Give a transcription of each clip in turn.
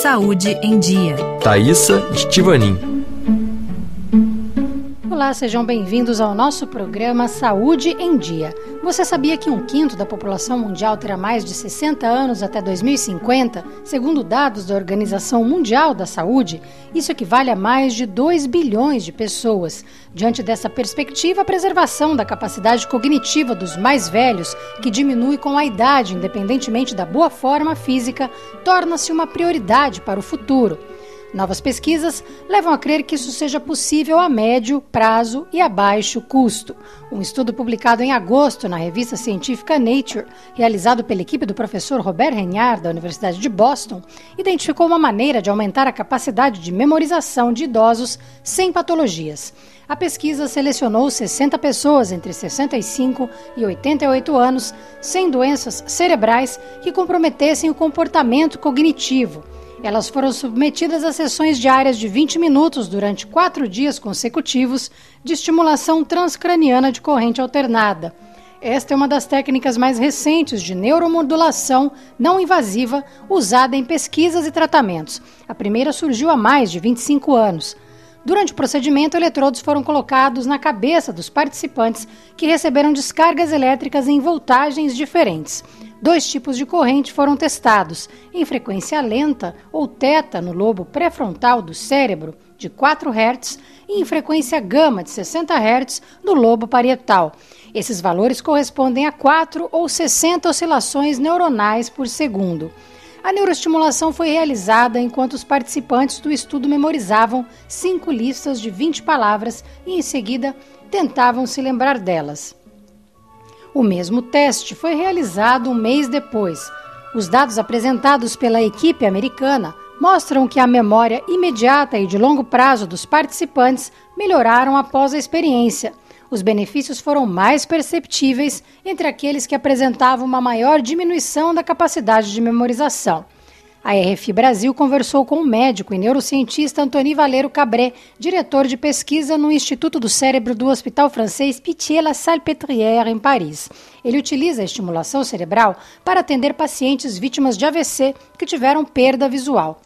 Saúde em Dia. Thaisa Estivanin. Olá, sejam bem-vindos ao nosso programa Saúde em Dia. Você sabia que um quinto da população mundial terá mais de 60 anos até 2050, segundo dados da Organização Mundial da Saúde? Isso equivale a mais de 2 bilhões de pessoas. Diante dessa perspectiva, a preservação da capacidade cognitiva dos mais velhos, que diminui com a idade, independentemente da boa forma física, torna-se uma prioridade para o futuro. Novas pesquisas levam a crer que isso seja possível a médio prazo e a baixo custo. Um estudo publicado em agosto na revista científica Nature, realizado pela equipe do professor Robert Regnard, da Universidade de Boston, identificou uma maneira de aumentar a capacidade de memorização de idosos sem patologias. A pesquisa selecionou 60 pessoas entre 65 e 88 anos sem doenças cerebrais que comprometessem o comportamento cognitivo elas foram submetidas a sessões diárias de 20 minutos durante quatro dias consecutivos de estimulação transcraniana de corrente alternada. Esta é uma das técnicas mais recentes de neuromodulação não invasiva usada em pesquisas e tratamentos. A primeira surgiu há mais de 25 anos. Durante o procedimento, eletrodos foram colocados na cabeça dos participantes que receberam descargas elétricas em voltagens diferentes. Dois tipos de corrente foram testados, em frequência lenta ou teta no lobo pré-frontal do cérebro, de 4 Hz, e em frequência gama, de 60 Hz, no lobo parietal. Esses valores correspondem a 4 ou 60 oscilações neuronais por segundo. A neuroestimulação foi realizada enquanto os participantes do estudo memorizavam cinco listas de 20 palavras e, em seguida, tentavam se lembrar delas. O mesmo teste foi realizado um mês depois. Os dados apresentados pela equipe americana mostram que a memória imediata e de longo prazo dos participantes melhoraram após a experiência. Os benefícios foram mais perceptíveis entre aqueles que apresentavam uma maior diminuição da capacidade de memorização. A RFI Brasil conversou com o médico e neurocientista Antony Valero Cabré, diretor de pesquisa no Instituto do Cérebro do Hospital Francês Pitié-la-Salpêtrière, em Paris. Ele utiliza a estimulação cerebral para atender pacientes vítimas de AVC que tiveram perda visual.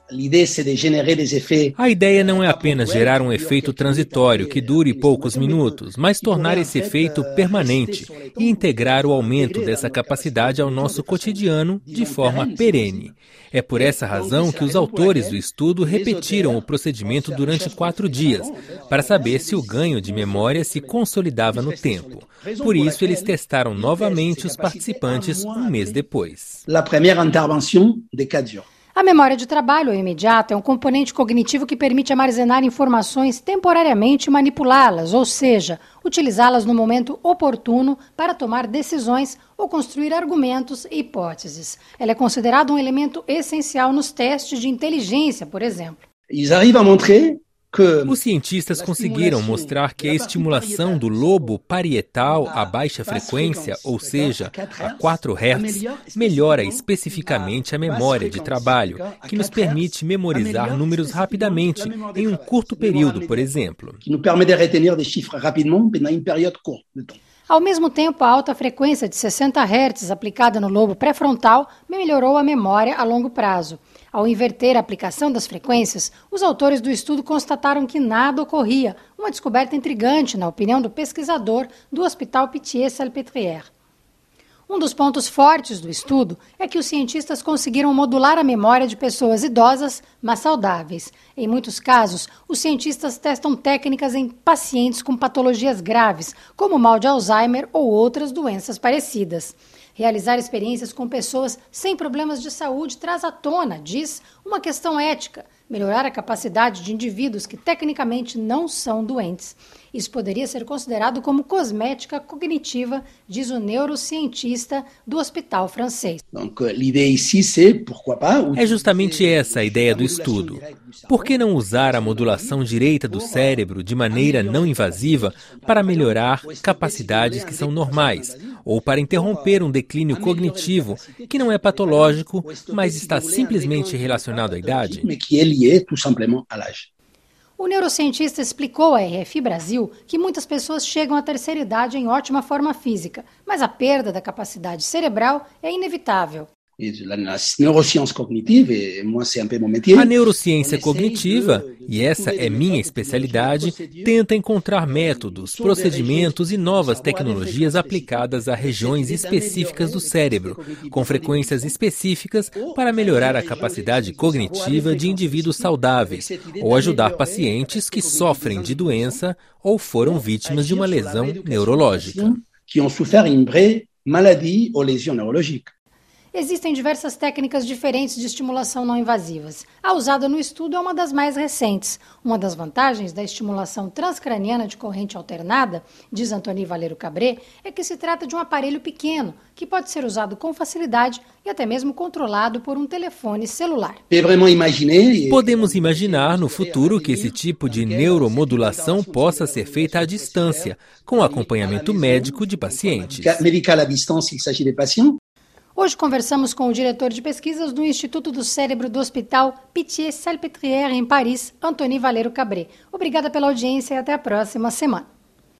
A ideia não é apenas gerar um efeito transitório que dure poucos minutos, mas tornar esse efeito permanente e integrar o aumento dessa capacidade ao nosso cotidiano de forma perene. É por essa razão que os autores do estudo repetiram o procedimento durante quatro dias, para saber se o ganho de memória se consolidava no tempo. Por isso, eles testaram novamente os participantes um mês depois. A memória de trabalho ou imediata é um componente cognitivo que permite armazenar informações temporariamente e manipulá-las, ou seja, utilizá-las no momento oportuno para tomar decisões ou construir argumentos e hipóteses. Ela é considerada um elemento essencial nos testes de inteligência, por exemplo. Ils arrivent à montrer os cientistas conseguiram mostrar que a estimulação do lobo parietal a baixa frequência, ou seja, a 4 Hz, melhora especificamente a memória de trabalho, que nos permite memorizar números rapidamente em um curto período, por exemplo. Ao mesmo tempo, a alta frequência de 60 Hz aplicada no lobo pré-frontal melhorou a memória a longo prazo. Ao inverter a aplicação das frequências, os autores do estudo constataram que nada ocorria, uma descoberta intrigante, na opinião do pesquisador do Hospital Pitié-Salpêtrière. Um dos pontos fortes do estudo é que os cientistas conseguiram modular a memória de pessoas idosas, mas saudáveis. Em muitos casos, os cientistas testam técnicas em pacientes com patologias graves, como mal de Alzheimer ou outras doenças parecidas. Realizar experiências com pessoas sem problemas de saúde traz à tona, diz, uma questão ética, melhorar a capacidade de indivíduos que tecnicamente não são doentes. Isso poderia ser considerado como cosmética cognitiva, diz o neurocientista do hospital francês. É justamente essa a ideia do estudo. Por que não usar a modulação direita do cérebro de maneira não invasiva para melhorar capacidades que são normais, ou para interromper um declínio cognitivo que não é patológico, mas está simplesmente relacionado à idade? O neurocientista explicou à RF Brasil que muitas pessoas chegam à terceira idade em ótima forma física, mas a perda da capacidade cerebral é inevitável. A neurociência cognitiva, e essa é minha especialidade, tenta encontrar métodos, procedimentos e novas tecnologias aplicadas a regiões específicas do cérebro, com frequências específicas para melhorar a capacidade cognitiva de indivíduos saudáveis ou ajudar pacientes que sofrem de doença ou foram vítimas de uma lesão neurológica. Que ont souffert une vraie maladie ou lésion neurologique. Existem diversas técnicas diferentes de estimulação não invasivas. A usada no estudo é uma das mais recentes. Uma das vantagens da estimulação transcraniana de corrente alternada, diz Antony Valeiro Cabré, é que se trata de um aparelho pequeno, que pode ser usado com facilidade e até mesmo controlado por um telefone celular. Podemos imaginar no futuro que esse tipo de neuromodulação possa ser feita à distância, com acompanhamento médico de pacientes. Hoje conversamos com o diretor de pesquisas do Instituto do Cérebro do Hospital Pitié-Salpêtrière, em Paris, Antony Valero Cabré. Obrigada pela audiência e até a próxima semana.